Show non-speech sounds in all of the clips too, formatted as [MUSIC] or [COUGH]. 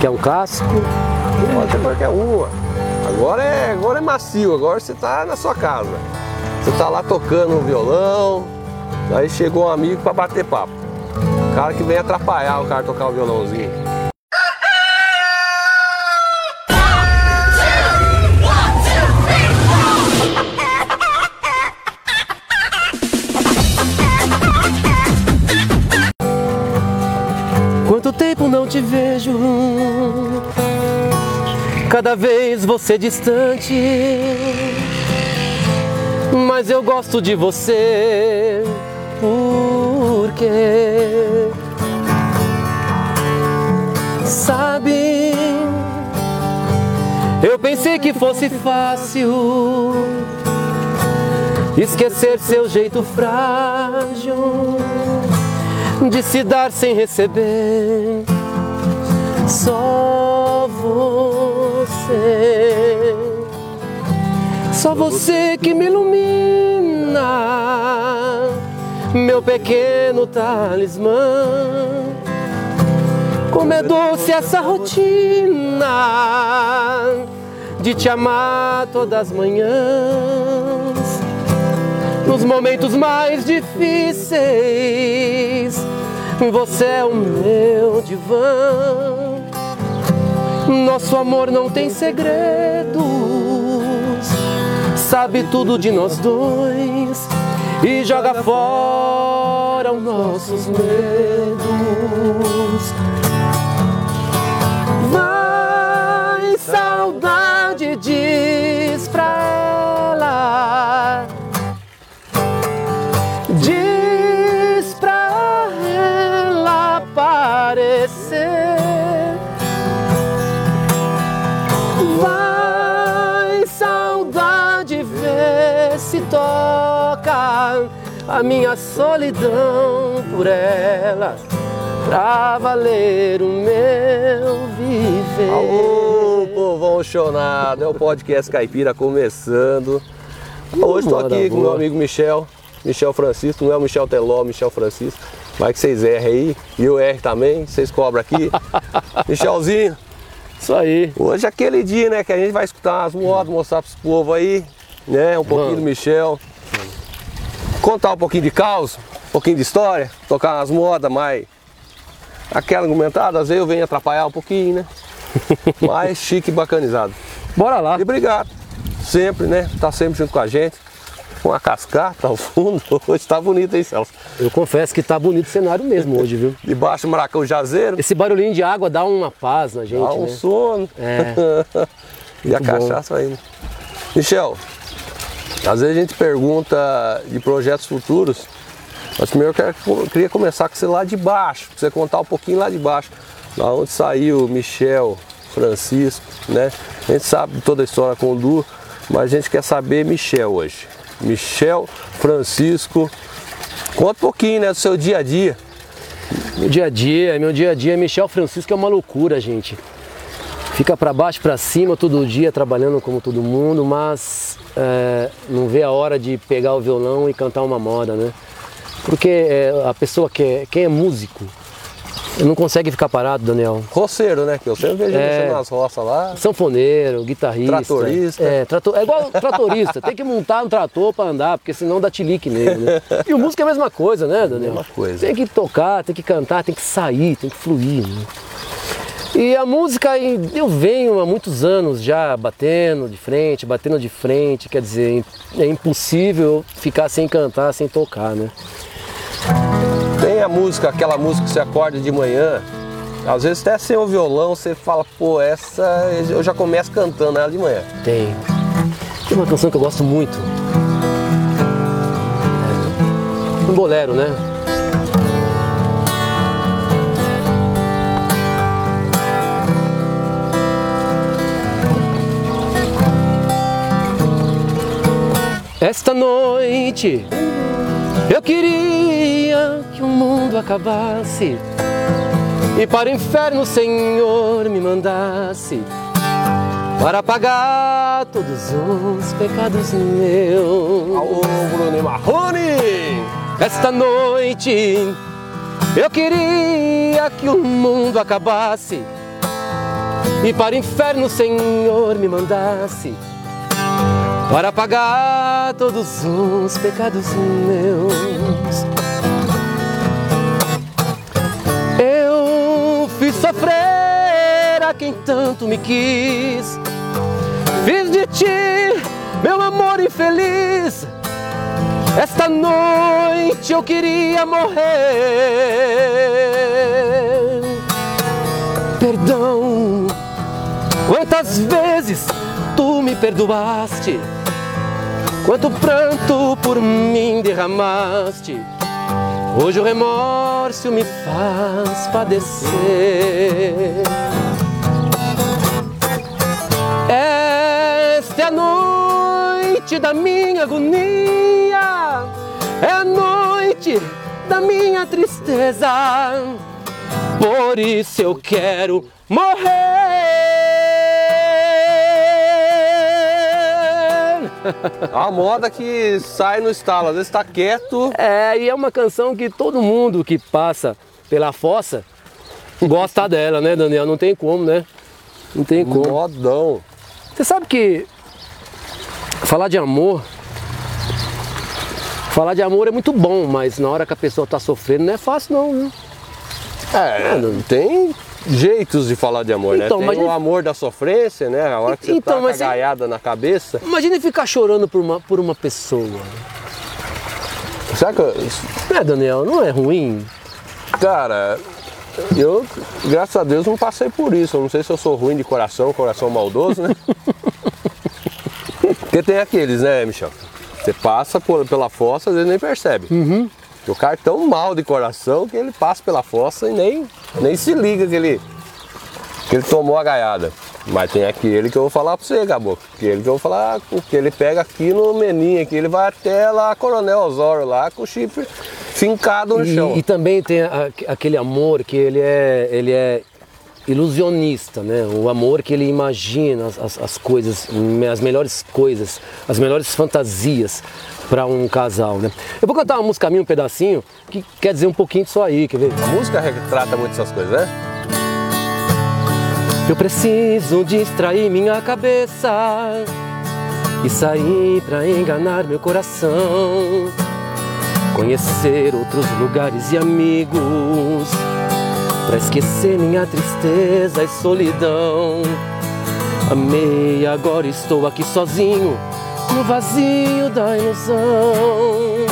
Quer um casco? Ter qualquer uma. Agora é, agora é macio, agora você tá na sua casa. Você tá lá tocando um violão, aí chegou um amigo para bater papo. O cara que vem atrapalhar o cara tocar o violãozinho. Não te vejo? Cada vez você distante. Mas eu gosto de você. Porque sabe, eu pensei que fosse fácil esquecer seu jeito frágil de se dar sem receber. Só você, só você que me ilumina, meu pequeno talismã. Como é doce essa rotina de te amar todas as manhãs nos momentos mais difíceis. Você é o meu divã. Nosso amor não tem segredos, sabe tudo de nós dois e joga fora os nossos medos. Vai, saudade, diz toca a minha solidão por ela. Pra valer o meu viver. Alô, povão chonado, é o podcast Caipira começando. Hoje estou aqui com meu amigo Michel, Michel Francisco, não é o Michel Teló, Michel Francisco. Vai que vocês errem aí, e eu erro também, vocês cobram aqui. [LAUGHS] Michelzinho, Isso aí. hoje é aquele dia, né, que a gente vai escutar umas modas, mostrar pros povos aí, né, um pouquinho Vamos. do Michel. Contar um pouquinho de caos, um pouquinho de história, tocar umas modas, mas aquela argumentada, às vezes eu venho atrapalhar um pouquinho, né? [LAUGHS] Mas chique e bacanizado. Bora lá. E obrigado. Sempre, né? Tá sempre junto com a gente. Com a cascata ao fundo. [LAUGHS] Hoje tá bonito, hein, Celso? Eu confesso que tá bonito o cenário mesmo hoje, viu? [LAUGHS] Debaixo do maracão jazeiro. Esse barulhinho de água dá uma paz na gente, Dá um né? sono. É. e a Muito bom. cachaça aí. né? Michel, às vezes a gente pergunta de projetos futuros. Mas primeiro eu, queria começar com você lá de baixo, você contar um pouquinho lá de baixo. Da onde saiu Michel, Francisco, né? A gente sabe toda a história com o Du, mas a gente quer saber Michel hoje. Michel, Francisco. Conta um pouquinho, né, do seu dia a dia. Meu dia a dia, meu dia a dia, Michel Francisco é uma loucura, gente. Fica pra baixo, pra cima todo dia, trabalhando como todo mundo, mas é, não vê a hora de pegar o violão e cantar uma moda, né? Porque é, a pessoa que é, quem é músico não consegue ficar parado, Daniel. Roceiro, né? Que eu sempre vejo É. mexendo nas roças lá. Sanfoneiro, guitarrista. Tratorista. É, trator, é igual tratorista, tem que montar um trator para andar, porque senão dá tilique nele, né? E o músico é a mesma coisa, né, Daniel? Mesma coisa. Tem que tocar, tem que cantar, tem que sair, tem que fluir, né? E a música, eu venho há muitos anos já batendo de frente, batendo de frente, quer dizer, é impossível ficar sem cantar, sem tocar, né? Tem a música, aquela música que você acorda de manhã, às vezes até sem o violão, você fala, pô, essa eu já começo cantando ela de manhã. Tem. Tem uma canção que eu gosto muito. É um bolero, né? Esta noite eu queria que o mundo acabasse e para o inferno o Senhor me mandasse para pagar todos os pecados meus. Alô, Bruno Marrone! Esta noite eu queria que o mundo acabasse e para o inferno o Senhor me mandasse para pagar todos os pecados meus. Eu fiz sofrer a quem tanto me quis, fiz de ti meu amor infeliz. Esta noite eu queria morrer. Perdão, quantas vezes tu me perdoaste? Quanto pranto por mim derramaste, hoje o remorso me faz padecer. Esta é a noite da minha agonia, é a noite da minha tristeza, por isso eu quero morrer. A moda que sai no estalo, às vezes está quieto. É, e é uma canção que todo mundo que passa pela fossa gosta dela, né, Daniel? Não tem como, né? Não tem como. Modão. Você sabe que falar de amor. Falar de amor é muito bom, mas na hora que a pessoa está sofrendo não é fácil não, né? É, não tem jeitos de falar de amor, então, né? Tem imagine... o amor da sofrência, né? A hora que você então, tá cagaiada na cabeça. Imagine ficar chorando por uma, por uma pessoa. Será que... É, Daniel, não é ruim? Cara, eu, graças a Deus, não passei por isso. Eu não sei se eu sou ruim de coração, coração maldoso, né? [LAUGHS] Porque tem aqueles, né, Michel? Você passa por, pela fossa, às vezes nem percebe. Uhum. O cara é tão mal de coração que ele passa pela fossa e nem, nem se liga que ele, que ele tomou a gaiada. Mas tem aquele que eu vou falar pra você, Gabo. Aquele que eu vou falar, que ele pega aqui no meninho, aqui ele vai até lá Coronel Osório lá com o chifre fincado no e, chão. E também tem a, aquele amor que ele é, ele é ilusionista, né? O amor que ele imagina as, as, as coisas, as melhores coisas, as melhores fantasias para um casal, né? Eu vou cantar uma música minha, um pedacinho, que quer dizer um pouquinho disso aí, quer ver? A música retrata muito essas coisas, né? Eu preciso distrair minha cabeça e sair para enganar meu coração, conhecer outros lugares e amigos, para esquecer minha tristeza e solidão. Amei, agora estou aqui sozinho no vazio da ilusão.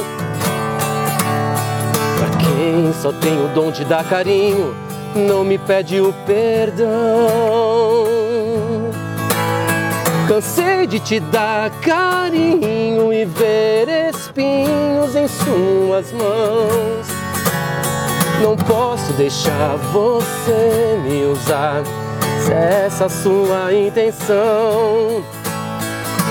Pra quem só tem o dom de dar carinho, não me pede o perdão. Cansei de te dar carinho e ver espinhos em suas mãos. Não posso deixar você me usar, se essa sua intenção.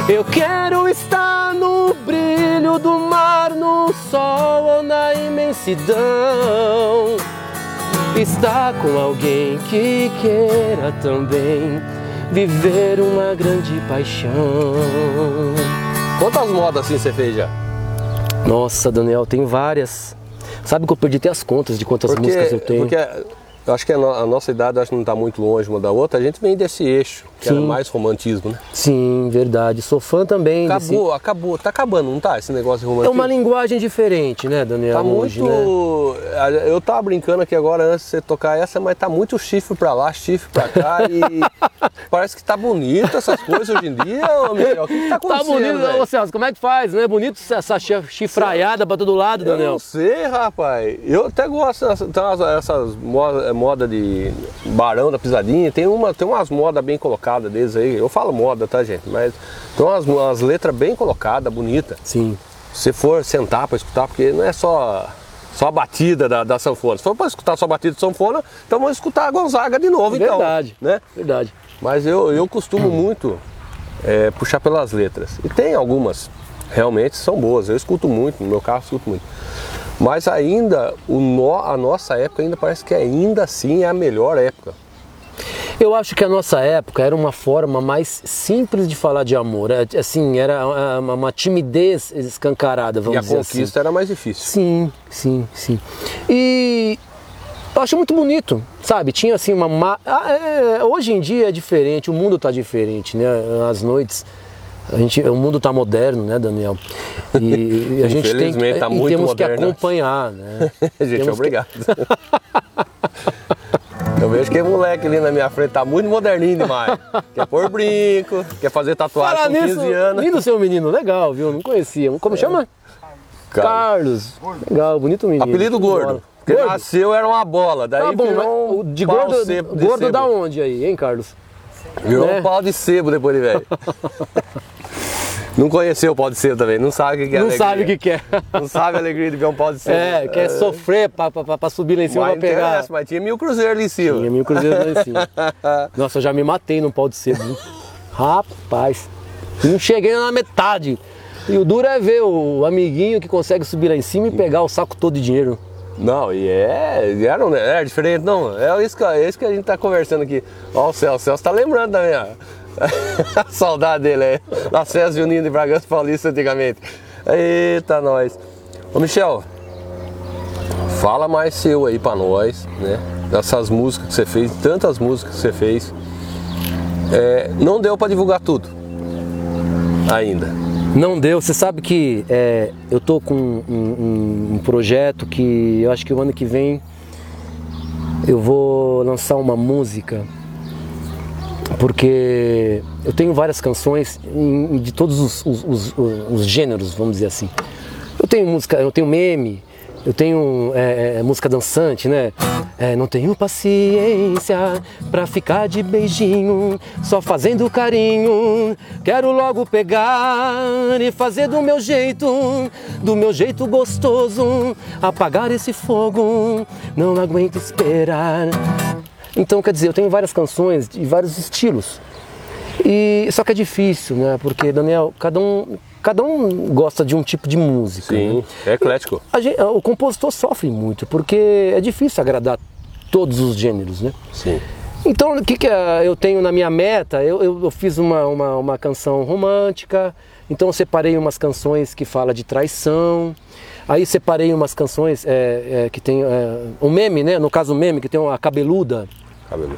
Eu quero estar no brilho do mar, no sol ou na imensidão. Estar com alguém que queira também viver uma grande paixão. Quantas modas assim você fez já? Nossa, Daniel, tem várias. Sabe que eu perdi até as contas de quantas porque, músicas eu tenho. Porque eu acho que a, nossa idade acho que não está muito longe uma da outra. A gente vem desse eixo, que Sim. era mais romantismo, né? Sim, verdade. Sou fã também. Acabou, desse... acabou. Tá acabando, não tá? Esse negócio de romantismo. É uma linguagem diferente, né, Daniel? Tá hoje, muito. Né? Eu tava brincando aqui agora antes de você tocar essa, mas tá muito chifre pra lá, chifre pra cá [LAUGHS] e parece que tá bonito essas coisas hoje em dia, ô Miguel. O que, que tá, acontecendo? Tá bonito, ô Celso, como é que faz, né? Bonito essa chifraiada pra todo lado, Daniel. Eu não sei, rapaz. Eu até gosto dessas, essas modas moda de Barão da Pisadinha, tem, uma, tem umas modas bem colocadas deles aí. Eu falo moda, tá, gente? Mas tem umas, umas letras bem colocadas, bonitas. Sim. Se for sentar para escutar, porque não é só só a batida da, da sanfona. Se for para escutar só a batida de sanfona, então vamos escutar a Gonzaga de novo, então. Verdade, né? Verdade. Mas eu, eu costumo muito é, puxar pelas letras. E tem algumas, realmente, são boas. Eu escuto muito, no meu carro escuto muito. Mas ainda o no, a nossa época ainda parece que ainda assim é a melhor época. Eu acho que a nossa época era uma forma mais simples de falar de amor. É, assim, era uma timidez escancarada, vamos dizer assim. E a conquista assim. era mais difícil. Sim, sim, sim. E Eu acho muito bonito, sabe? Tinha assim uma. ma- Ah, é, hoje em dia é diferente, o mundo tá diferente, né? As noites. A gente, o mundo tá moderno, né, Daniel? E, e [LAUGHS] a gente tem que, tá muito temos que moderno. acompanhar, né? [LAUGHS] Gente, Temos que- obrigado. [LAUGHS] Eu vejo que moleque ali na minha frente tá muito moderninho demais. Quer pôr brinco, quer fazer tatuagem Falar com 15 nisso, anos. lindo seu menino, legal, viu? Não conhecia. Como chama? Cara, Carlos. Legal, bonito menino. apelido gordo. Porque nasceu era uma bola, daí Tá bom, virou um de gordo, de gordo da onde aí, hein, Carlos? Virou né? um pau de sebo depois de velho. [LAUGHS] Não conheceu o pau de sebo também, não sabe o que é Não alegria. sabe o que quer. Não sabe a alegria de ver um pau de sebo. É, quer sofrer pra, pra, pra subir lá em cima Mas pra pegar. mas tinha mil cruzeiros ali em cima. Tinha mil cruzeiros lá em cima. [LAUGHS] Nossa, eu já me matei num pau de sebo. Rapaz, não cheguei na metade. E o duro é ver o amiguinho que consegue subir lá em cima e pegar o saco todo de dinheiro. Não, e é, era, é diferente, não. É isso, que, é isso que a gente tá conversando aqui. Ó, o Celso, o Celso tá lembrando também, ó. a saudade dele aí. Nas festas juninas de Bragança Paulista antigamente. Eita, nós. Ô, Michel, fala mais seu aí pra nós, né? Dessas músicas que você fez, tantas músicas que você fez. É, não deu pra divulgar tudo. Ainda. Não deu. Você sabe que é, eu tô com um, um- um projeto que eu acho que o ano que vem eu vou lançar uma música porque eu tenho várias canções em- de todos os, os- os- os gêneros, vamos dizer assim. Eu tenho música, eu tenho meme, eu tenho é, é, música dançante, né? É, não tenho paciência pra ficar de beijinho, só fazendo carinho. Quero logo pegar e fazer do meu jeito, do meu jeito gostoso, apagar esse fogo. Não aguento esperar. Então, quer dizer, eu tenho várias canções de vários estilos. E só que é difícil, né? Porque Daniel, cada um, cada um gosta de um tipo de música. né? Sim, é eclético. A gen- o compositor sofre muito, porque é difícil agradar todos os gêneros, né? Sim. Então, o que, que eh, eu tenho na minha meta? Eu, eu- eu fiz uma, uma, uma canção romântica, então eu separei umas canções que fala de traição, aí separei umas canções eh, eh, que tem eh, um meme, né? No caso, o meme, que tem uma cabeluda, Cabelo.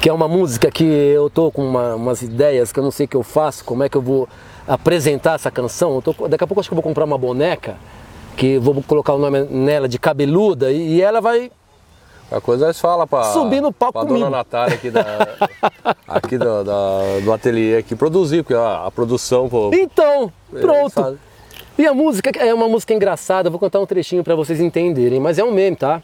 que é uma música que eu tô com uma- umas ideias que eu não sei o que eu faço, como é que eu vou apresentar essa canção. Tô- daqui a pouco acho que eu vou comprar uma boneca, que vou colocar o nome nela de cabeluda e, e ela vai. A coisa nós fala pra. Subir no palco pra comigo. dona Natália aqui, da, [LAUGHS] aqui do, da- do ateliê que produziu, porque a, a produção, pô. Então, eles pronto. E a música é uma música engraçada, vou contar um trechinho pra vocês entenderem, mas é um meme, tá?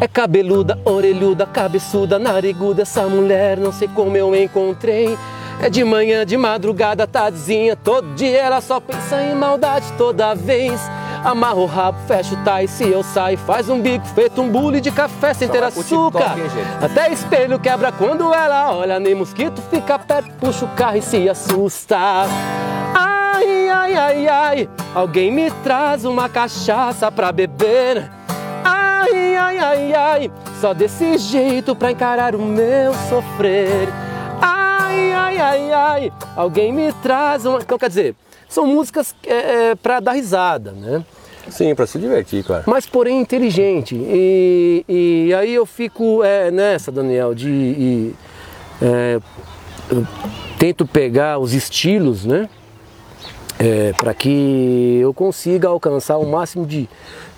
É cabeluda, orelhuda, cabeçuda, nariguda, essa mulher não sei como eu encontrei. É de manhã, de madrugada, tardezinha, todo dia ela só pensa em maldade toda vez. Amarra o rabo, fecha o tai, se eu saio, faz um bico feito um bule de café sem Só ter açúcar. TikTok? Até espelho quebra quando ela olha, nem mosquito fica perto, puxa o carro e se assusta. Ai, ai, ai, ai, alguém me traz uma cachaça pra beber. Ai, ai, ai, ai, só desse jeito pra encarar o meu sofrer. Ai, ai, alguém me traz uma. Então, quer dizer, são músicas é, é, pra dar risada, né? Sim, pra se divertir, claro. mas porém inteligente. E, e aí eu fico é, nessa, Daniel, de. e, é, tento pegar os estilos, né? Para que eu consiga alcançar o máximo de,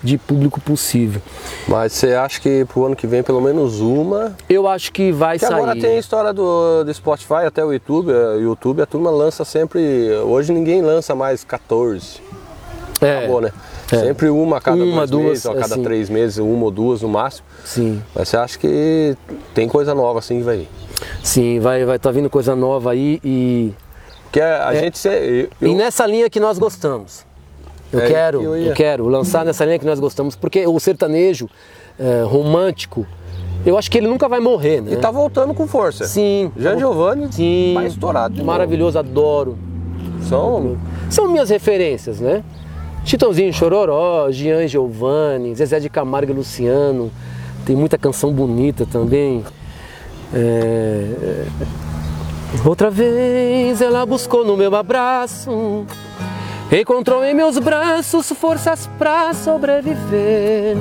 de público possível. Mas você acha que pro ano que vem pelo menos uma. Eu acho que vai Que sair. agora tem a história do, do Spotify até o YouTube. O YouTube, a turma lança sempre. Hoje ninguém lança mais 14. é, Acabou, né? É. Sempre uma a cada Uma, dois duas, meses, ou a cada assim. três meses, uma ou duas no máximo. Sim, Mas você acha que tem coisa nova assim que vai vir? sim, vai vai tá vindo coisa nova aí e Porque a, a gente. se- eu- E nessa linha que nós gostamos. Eu É, quero, que eu eu, quero lançar nessa linha que nós gostamos, porque o sertanejo é, romântico, eu acho que ele nunca vai morrer, né? E tá voltando com força. Sim. Jean Giovanni Sim. vai estourado. de novo. Maravilhoso, adoro. São São minhas referências, né? Chitãozinho Chororó, Gian Giovanni, Zezé de Camargo e Luciano. Tem muita canção bonita também. É, é, Outra vez ela buscou no meu abraço Encontrou em meus braços forças pra sobreviver.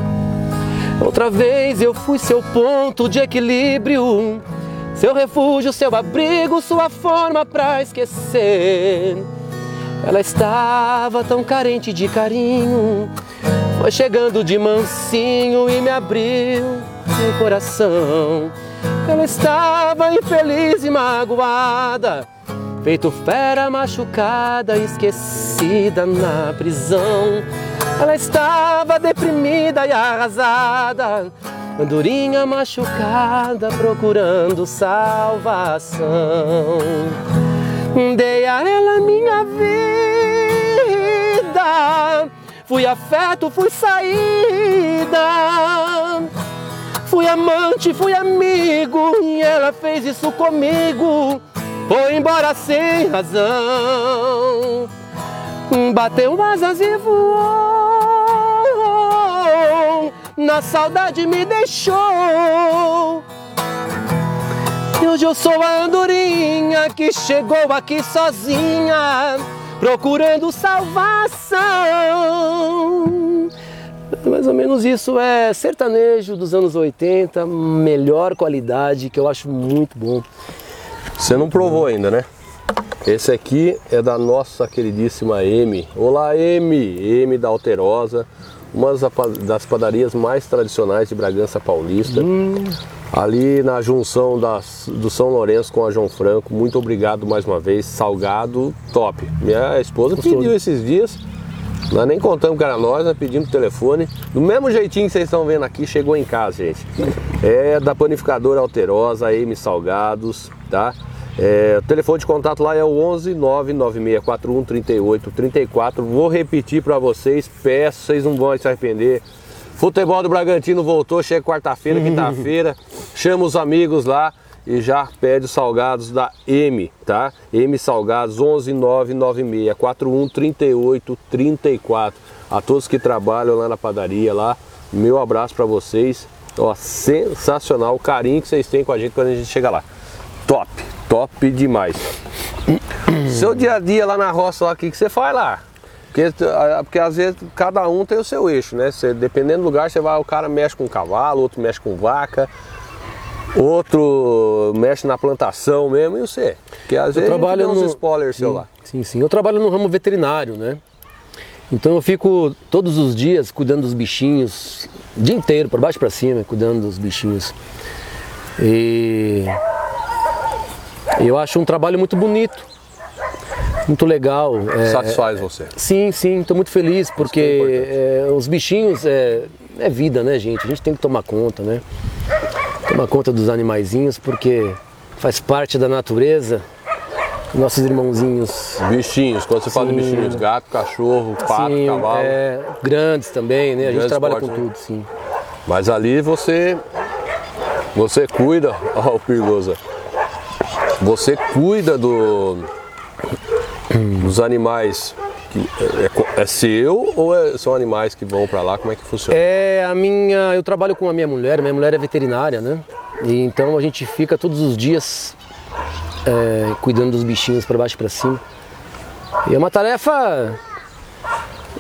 Outra vez eu fui seu ponto de equilíbrio, seu refúgio, seu abrigo, sua forma pra esquecer. Ela estava tão carente de carinho, foi chegando de mansinho e me abriu o coração. Ela estava infeliz e magoada, feito fera machucada, esquecida na prisão. Ela estava deprimida e arrasada, andorinha machucada, procurando salvação. Dei a ela minha vida, fui afeto, fui saída. Fui amante, fui amigo, e ela fez isso comigo. Foi embora sem razão. Bateu asas e voou. Na saudade me deixou. E hoje eu sou a andorinha que chegou aqui sozinha, procurando salvação. Mais ou menos isso é sertanejo dos anos 80, melhor qualidade, que eu acho muito bom. Você não provou ainda, né? Esse aqui é da nossa queridíssima M. Olá, M! M da Alterosa, uma das padarias mais tradicionais de Bragança Paulista. Hum. Ali na junção das, do São Lourenço com a João Franco. Muito obrigado mais uma vez. Salgado, top. Minha esposa Gostoso. pediu esses dias. Nós nem contamos que era nós, nós pedimos o telefone. Do mesmo jeitinho que vocês estão vendo aqui, chegou em casa, gente. É da panificadora Alterosa, M Salgados, tá? É, o telefone de contato lá é o 11 99641 3834. Vou repetir para vocês, peço, vocês não vão se arrepender. Futebol do Bragantino voltou, chega quarta-feira, quinta-feira. Chama os amigos lá e já pede os salgados da M, tá? M Salgados 11 996 41 38 34. A todos que trabalham lá na padaria lá, meu abraço para vocês. Ó, sensacional o carinho que vocês têm com a gente quando a gente chega lá. Top, top demais. [CLEARS THROAT] Seu dia a dia lá na roça lá, o que, que você faz lá? Porque, porque às vezes cada um tem o seu eixo, né? Dependendo do lugar, você vai, o cara mexe com cavalo, outro mexe com vaca, outro mexe na plantação mesmo, e você? Porque às eu vezes trabalho tem uns no... spoilers sim, seu lá. Sim, sim. Eu trabalho no ramo veterinário, né? Então eu fico todos os dias cuidando dos bichinhos, o dia inteiro, por baixo para cima, cuidando dos bichinhos. E eu acho um trabalho muito bonito, muito legal. É, Satisfaz você? Sim, sim, estou muito feliz porque é, os bichinhos é, é vida, né, gente? A gente tem que tomar conta, né? Tomar conta dos animaizinhos porque faz parte da natureza nossos irmãozinhos. Bichinhos, quando você sim. fala de bichinhos, gato, cachorro, pato, sim, cavalo. É, grandes também, né? A gente trabalha com né? tudo, sim. Mas ali você você cuida, [LAUGHS] ó o perigoso. Você cuida do dos animais que é, é, seu ou é, são animais que vão para lá? Como é que funciona? É a minha, eu trabalho com a minha mulher, minha mulher é veterinária, né? E então a gente fica todos os dias é, cuidando dos bichinhos para baixo e para cima. E é uma tarefa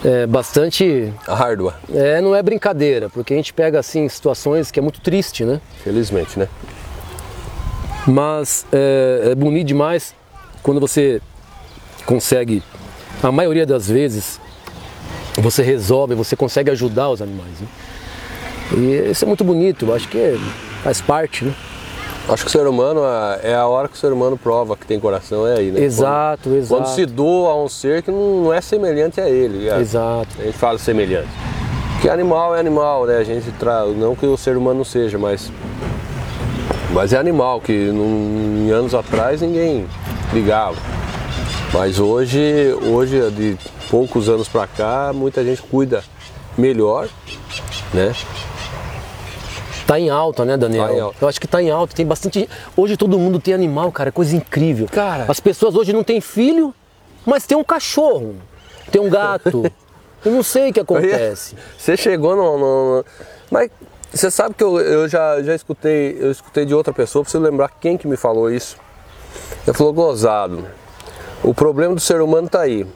é, bastante árdua. É, não é brincadeira, porque a gente pega assim situações que é muito triste, né? Felizmente, né? Mas é, é bonito demais quando você consegue, a maioria das vezes, você resolve, você consegue ajudar os animais. Né? E isso é muito bonito, eu acho que faz parte, né? Acho que o ser humano é a hora que o ser humano prova que tem coração, é aí, né? Exato, quando, exato. Quando se doa a um ser que não é semelhante a ele. É. Exato. A gente fala semelhante. Porque animal é animal, né? A gente tra... não que o ser humano não seja, mas mas é animal que num, em anos atrás ninguém ligava. Mas hoje, hoje de poucos anos para cá, muita gente cuida melhor, né? Tá em alta, né, Daniel? Tá alta. Eu acho que tá em alta. Tem bastante. Hoje todo mundo tem animal, cara. É coisa incrível. Cara. As pessoas hoje não têm filho, mas tem um cachorro, tem um gato. [LAUGHS] eu não sei o que acontece. Você chegou no, no. Mas você sabe que eu, eu já, já escutei, eu escutei de outra pessoa, você lembrar quem que me falou isso. Ele falou, gozado. O problema do ser humano tá aí.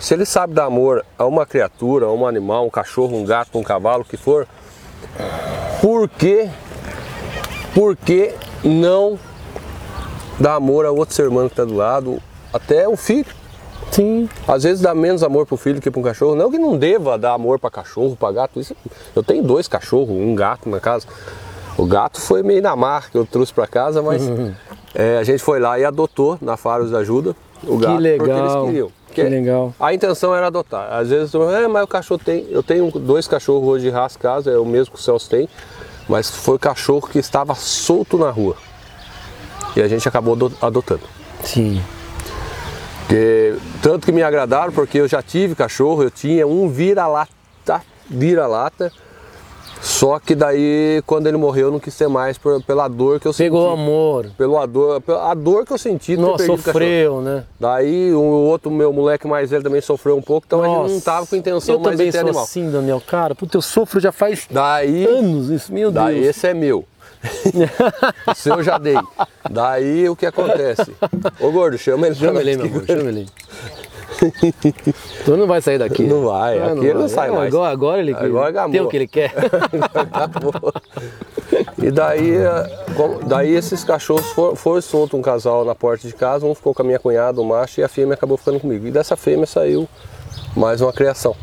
Se ele sabe dar amor a uma criatura, a um animal, um cachorro, um gato, um cavalo, o que for, por que, por que não dar amor a outro ser humano que está do lado, até o filho? Sim. Às vezes dá menos amor pro filho que para um cachorro. Não que não deva dar amor para cachorro, para gato. Isso, eu tenho dois cachorros, um gato na casa. O gato foi meio na marca que eu trouxe para casa, mas uhum. é, a gente foi lá e adotou na Faros da Ajuda o gato que legal. porque eles queriam. Que legal. A intenção era adotar. Às vezes, é, mas o cachorro tem. Eu tenho dois cachorros hoje de raça casa, é o mesmo que o Celso tem, mas foi cachorro que estava solto na rua. E a gente acabou adotando. Sim. Tanto que me agradaram, porque eu já tive cachorro, eu tinha um vira-lata, vira-lata, só que daí, quando ele morreu, eu não quis ser mais por, pela dor que eu senti. Pegou amor. Pelo dor, a dor que eu senti. Nossa, sofreu, né? Daí, o outro meu moleque mais velho também sofreu um pouco, então Nossa, a gente não tava com intenção mais de ter animal. Eu também assim, Daniel. Cara, puta, eu sofro já faz daí, anos isso, meu Deus. Daí esse é meu. [LAUGHS] o seu eu já dei. Daí, o que acontece? Ô, gordo, chama ele. Chama ele, meu amor, chama ele. [LAUGHS] [LAUGHS] tu não vai sair daqui. Não vai, ah, aqui não ele vai. não sai mais. Agora, agora ele agora tem o que ele quer. [LAUGHS] e daí, daí esses cachorros foram, soltos um casal na porta de casa, um ficou com a minha cunhada, o macho, e a fêmea acabou ficando comigo. E dessa fêmea saiu mais uma criação.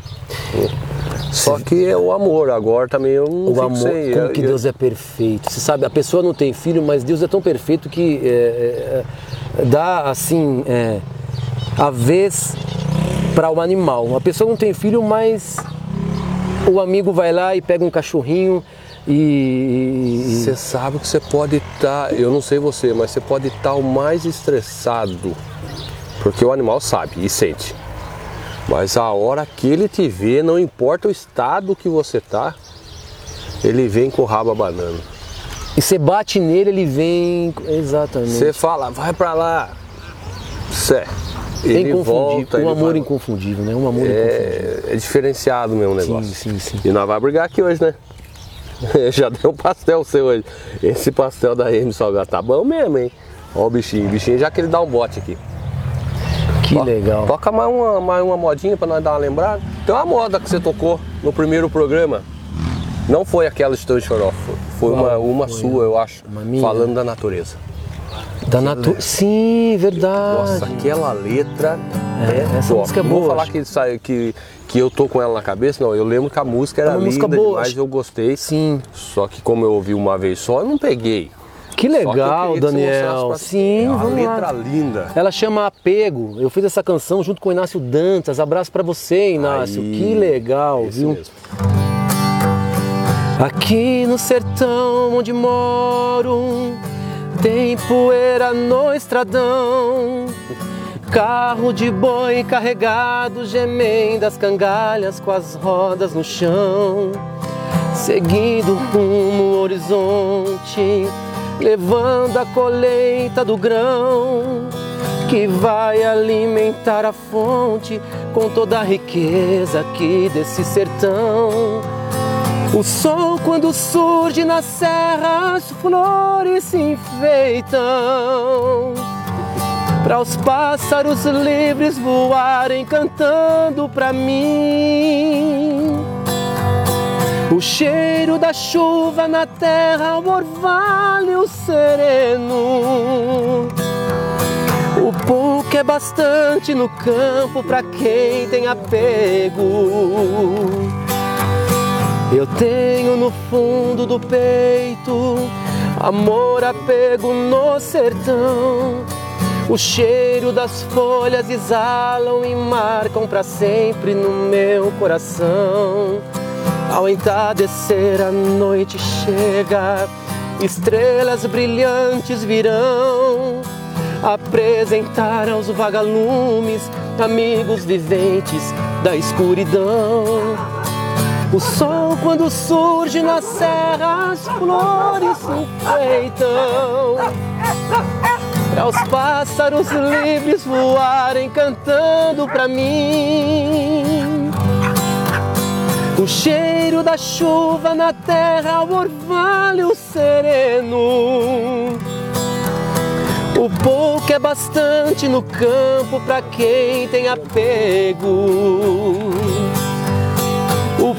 Só que é o amor, agora também eu não O amor, sem, como eu, que Deus é perfeito. Você sabe, a pessoa não tem filho, mas Deus é tão perfeito que é, é, dá assim. É, a vez para o um animal. A pessoa não tem filho, mas o amigo vai lá e pega um cachorrinho e. Você sabe que você pode estar, tá, eu não sei você, mas você pode estar tá o mais estressado, porque o animal sabe e sente. Mas a hora que ele te vê, não importa o estado que você tá, ele vem com o rabo abanando. E você bate nele, ele vem. Exatamente. Você fala, vai pra lá. Certo ele volta. Um amor vai... inconfundível, né? Um amor é, é diferenciado mesmo o negócio. Sim, sim, sim. E nós vamos brigar aqui hoje, né? [LAUGHS] Já deu um pastel seu hoje. Esse pastel da M Salgado tá bom mesmo, hein? Ó o bichinho, o bichinho já que ele dá um bote aqui. Que legal. Toca mais uma, mais uma modinha pra nós dar uma lembrada. Tem uma moda que você tocou no primeiro programa. Não foi aquela Estou de Choró, foi uma, uma foi sua, eu acho, falando da natureza. Da natureza. Sim, verdade. Nossa, aquela letra é, é essa top. música é boa. Não vou falar que, que, que eu tô com ela na cabeça, não. Eu lembro que a música era é linda música boa. demais, eu gostei. Sim. Só que como eu ouvi uma vez só, eu não peguei. Que legal, que Daniel. Pra... Sim, é uma vamos letra lá. linda. Ela chama Apego. Eu fiz essa canção junto com o Inácio Dantas. Abraço para você, Inácio. Aí, que legal, viu? Mesmo. Aqui no sertão onde moro, tem poeira no estradão. Carro de boi carregado, gemendo as cangalhas com as rodas no chão. Seguindo rumo ao horizonte, levando a colheita do grão, que vai alimentar a fonte com toda a riqueza aqui desse sertão. O sol, quando surge nas serras, flores se enfeitam. Para os pássaros livres voarem cantando para mim. O cheiro da chuva na terra, o orvalho sereno. O pouco é bastante no campo para quem tem apego. Eu tenho no fundo do peito amor, apego no sertão. O cheiro das folhas exalam e marcam para sempre no meu coração. Ao entardecer a noite chega, estrelas brilhantes virão apresentar aos vagalumes amigos viventes da escuridão. O sol quando surge nas serras, flores enfeitam. Para os pássaros livres voarem cantando para mim. O cheiro da chuva na terra, o orvalho sereno. O pouco é bastante no campo pra quem tem apego.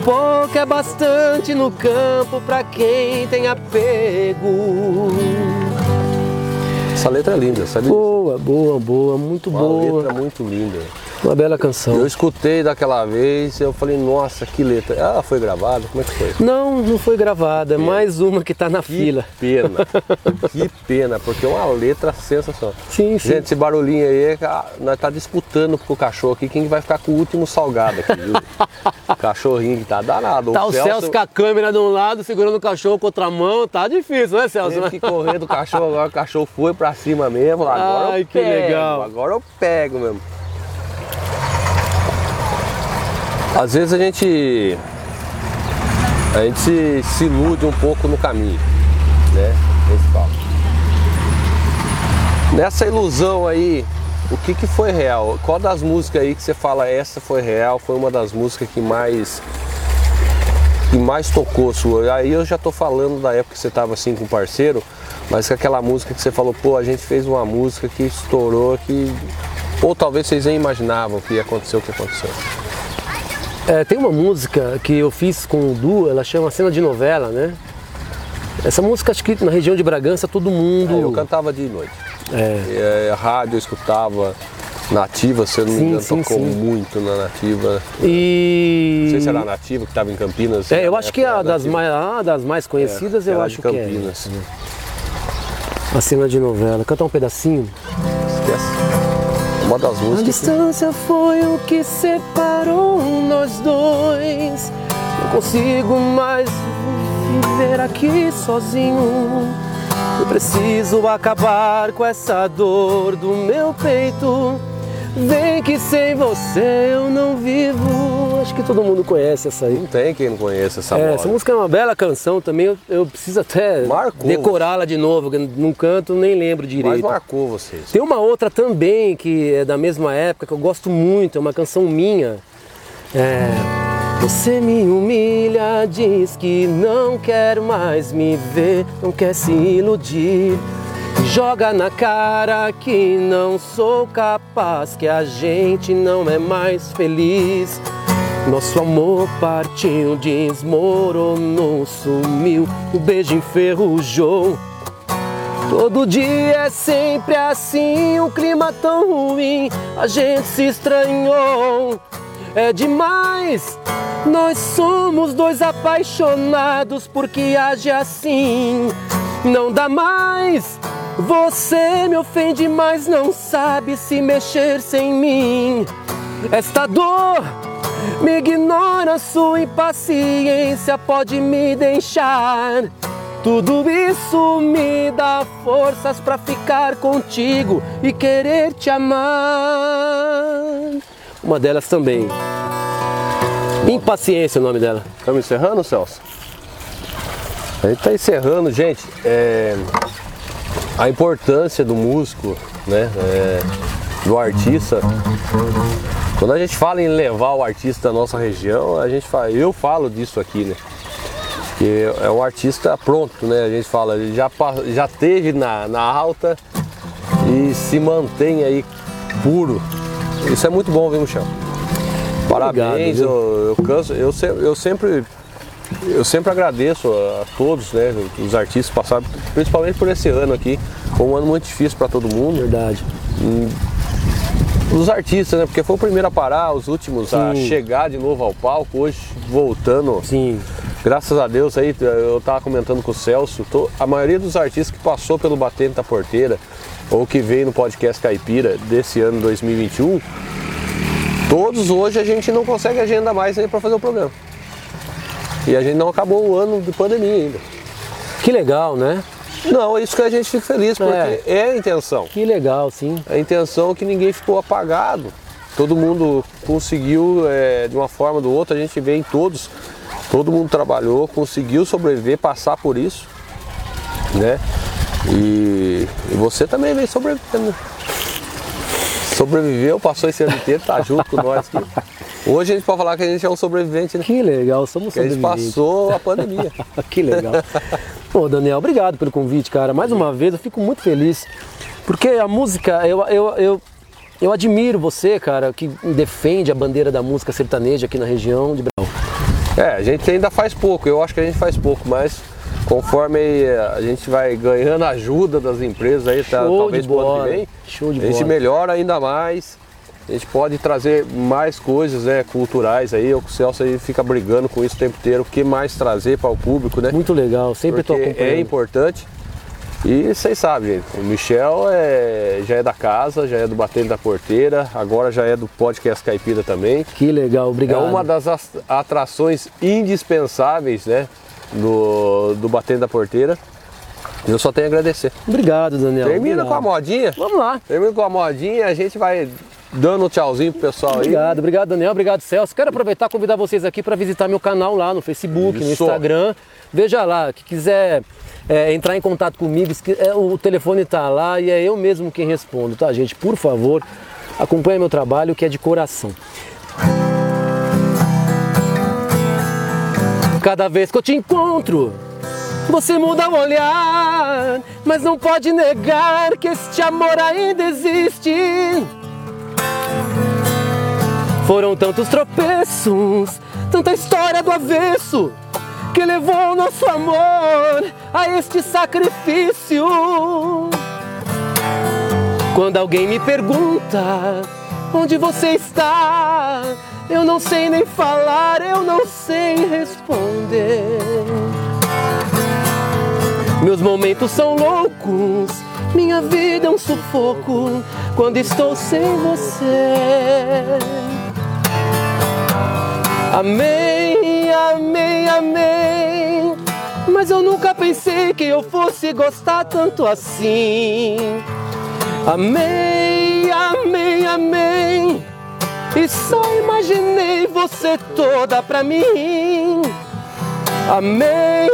Pouco é bastante no campo pra quem tem apego. Essa letra é linda, sabe? Boa, boa, boa, muito Uma boa. letra muito linda. Uma bela canção. Eu escutei daquela vez eu falei, nossa, que letra. Ela foi gravada? Como é que foi? Não, não foi gravada, é mais uma que tá na Que fila. pena. [LAUGHS] que pena, porque é uma letra sensacional. Sim, sim. Gente, esse barulhinho aí, ah, nós tá disputando com o cachorro aqui quem vai ficar com o último salgado aqui, viu? o [LAUGHS] cachorrinho que tá danado. Tá o Celso com a câmera de um lado, segurando o cachorro com outra mão, tá difícil, né, Celso? Teve que correr do cachorro, agora o cachorro foi pra cima mesmo. Agora Ai, eu que pego, legal. Agora eu pego mesmo. Às vezes a gente. A gente se, se ilude um pouco no caminho, né? Nessa ilusão aí, o que, que foi real? Qual das músicas aí que você fala, essa foi real, foi uma das músicas que mais que mais tocou sua? Aí eu já tô falando da época que você tava assim com o parceiro, mas que aquela música que você falou, pô, a gente fez uma música que estourou, que. Ou talvez vocês nem imaginavam que ia acontecer o que aconteceu. É, tem uma música que eu fiz com o Du, ela chama Cena de Novela, né? Essa música, acho que na região de Bragança, todo mundo. É, eu cantava de noite. É. É, a rádio eu escutava, nativa, se eu não me Sim, engano, sim, tocou sim. muito na nativa. E. Não sei se era a nativa que estava em Campinas. É, eu acho que é a das mais, a das mais conhecidas, É, eu acho que é. Campinas. A cena de novela. Cantar um pedacinho. Esquece. Uma das A músicas. que- distância foi o que separou nós dois. Não consigo mais viver aqui sozinho. Eu preciso acabar com essa dor do meu peito. Vem que sem você eu não vivo. Acho que todo mundo conhece essa aí. Não tem quem não conheça essa É, essa música é uma bela canção também. Eu, eu preciso até decorá-la de novo, não canto, nem lembro Mas direito. marcou vocês. Tem uma outra também que é da mesma época que eu gosto muito, é uma canção minha. É, você me humilha, diz que não quer mais me ver, não quer se iludir. Joga na cara que não sou capaz, que a gente não é mais feliz. Nosso amor partiu, desmoronou, sumiu, o beijo enferrujou. Todo dia é sempre assim, um clima tão ruim, a gente se estranhou. É demais, nós somos dois apaixonados porque age assim. Não dá mais, você me ofende, mas não sabe se mexer sem mim. Esta dor me ignora, sua impaciência pode me deixar. Tudo isso me dá forças pra ficar contigo e querer te amar. Uma delas também. Impaciência é o nome dela. Estamos encerrando, Celso? A gente está encerrando, gente. é, a importância do músico, né? é, do artista. Quando a gente fala em levar o artista da nossa região, a gente fala, eu falo disso aqui, né? Que é um artista pronto, né? A gente fala, ele já, já teve na, na alta e se mantém aí puro. Isso é muito bom, viu, Michel? Parabéns, viu? eu, eu, canso, eu, se- eu sempre eu sempre agradeço a todos, né, os artistas passaram, principalmente por esse ano aqui. Foi um ano muito difícil para todo mundo. Verdade. Os artistas, né, porque foi o primeiro a parar, os últimos a Sim. chegar de novo ao palco. Hoje voltando, Sim. Graças a Deus aí, eu tava comentando com o Celso, tô- a maioria dos artistas que passou pelo Batente da Porteira ou que veio no podcast Caipira desse ano 2021, todos hoje a gente não consegue agenda mais aí para fazer o programa. E a gente não acabou o ano de pandemia ainda. Que legal, né? Não, é isso que a gente fica feliz, porque É. é, a intenção. Que legal, sim. A intenção é que ninguém ficou apagado. Todo mundo conseguiu, é, de uma forma ou do outra, a gente vê em todos, todo mundo trabalhou, conseguiu sobreviver, passar por isso, né? E, e você também veio sobrevivendo. né? Sobreviveu, passou esse ano inteiro, tá junto com nós aqui. Hoje a gente pode falar que a gente é um sobrevivente, né? Que legal, somos Que a gente sobreviventes. passou a pandemia. [LAUGHS] que legal. Pô, Daniel, obrigado pelo convite, cara. Mais uma vez, eu fico muito feliz Porque a música, eu, eu, eu, eu admiro você, cara, que defende a bandeira da música sertaneja aqui na região de Brau. É, a gente ainda faz pouco, eu acho que a gente faz pouco, mas conforme a gente vai ganhando ajuda das empresas aí, tá, talvez pro ano que vem, show de a gente bola. melhora ainda mais, a gente pode trazer mais coisas né, culturais aí, o Celso aí fica brigando com isso o tempo inteiro, o que mais trazer para o público, né? Muito legal, sempre tô Porque acompanhando. é importante. E vocês sabem, gente, o Michel é, já é da casa, já é do Batendo da Porteira, agora já é do Podcast Caipira também. Que legal, obrigado. É uma das as- atrações indispensáveis, né, do, do Batendo da Porteira. Eu só tenho a agradecer. Obrigado, Daniel. Termina obrigado. com a modinha. Vamos lá. Termina com a modinha, a gente vai dando um tchauzinho pro pessoal aí. Obrigado, obrigado Daniel, obrigado Celso. Quero aproveitar e convidar vocês aqui para visitar meu canal lá no Facebook, no Isso. Instagram. Veja lá, que quiser é, entrar em contato comigo, é, o telefone tá lá e é eu mesmo quem respondo, tá gente? Por favor, acompanhe meu trabalho que é de coração. Cada vez que eu te encontro, você muda o olhar, mas não pode negar que este amor ainda existe. Foram tantos tropeços, tanta história do avesso, que levou nosso amor a este sacrifício. Quando alguém me pergunta onde você está, eu não sei nem falar, eu não sei responder. Meus momentos são loucos, minha vida é um sufoco quando estou sem você. Amém, Mas eu nunca pensei que eu fosse gostar tanto assim. Amém, amém, amém. E só imaginei você toda pra mim. Amei,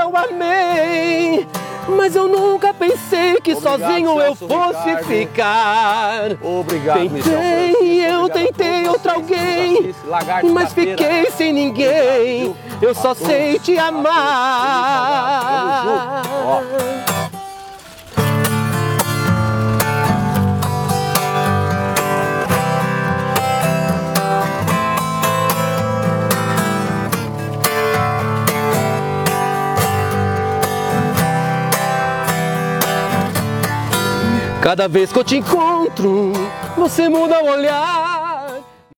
eu amei. Mas eu nunca pensei que Obrigado, sozinho eu fosse Ricardo. ficar. Obrigado. Tentei, eu tentei vocês, alguém, mas fiquei sem ninguém. Eu só sei te amar. Cada vez que eu te encontro, você muda o olhar.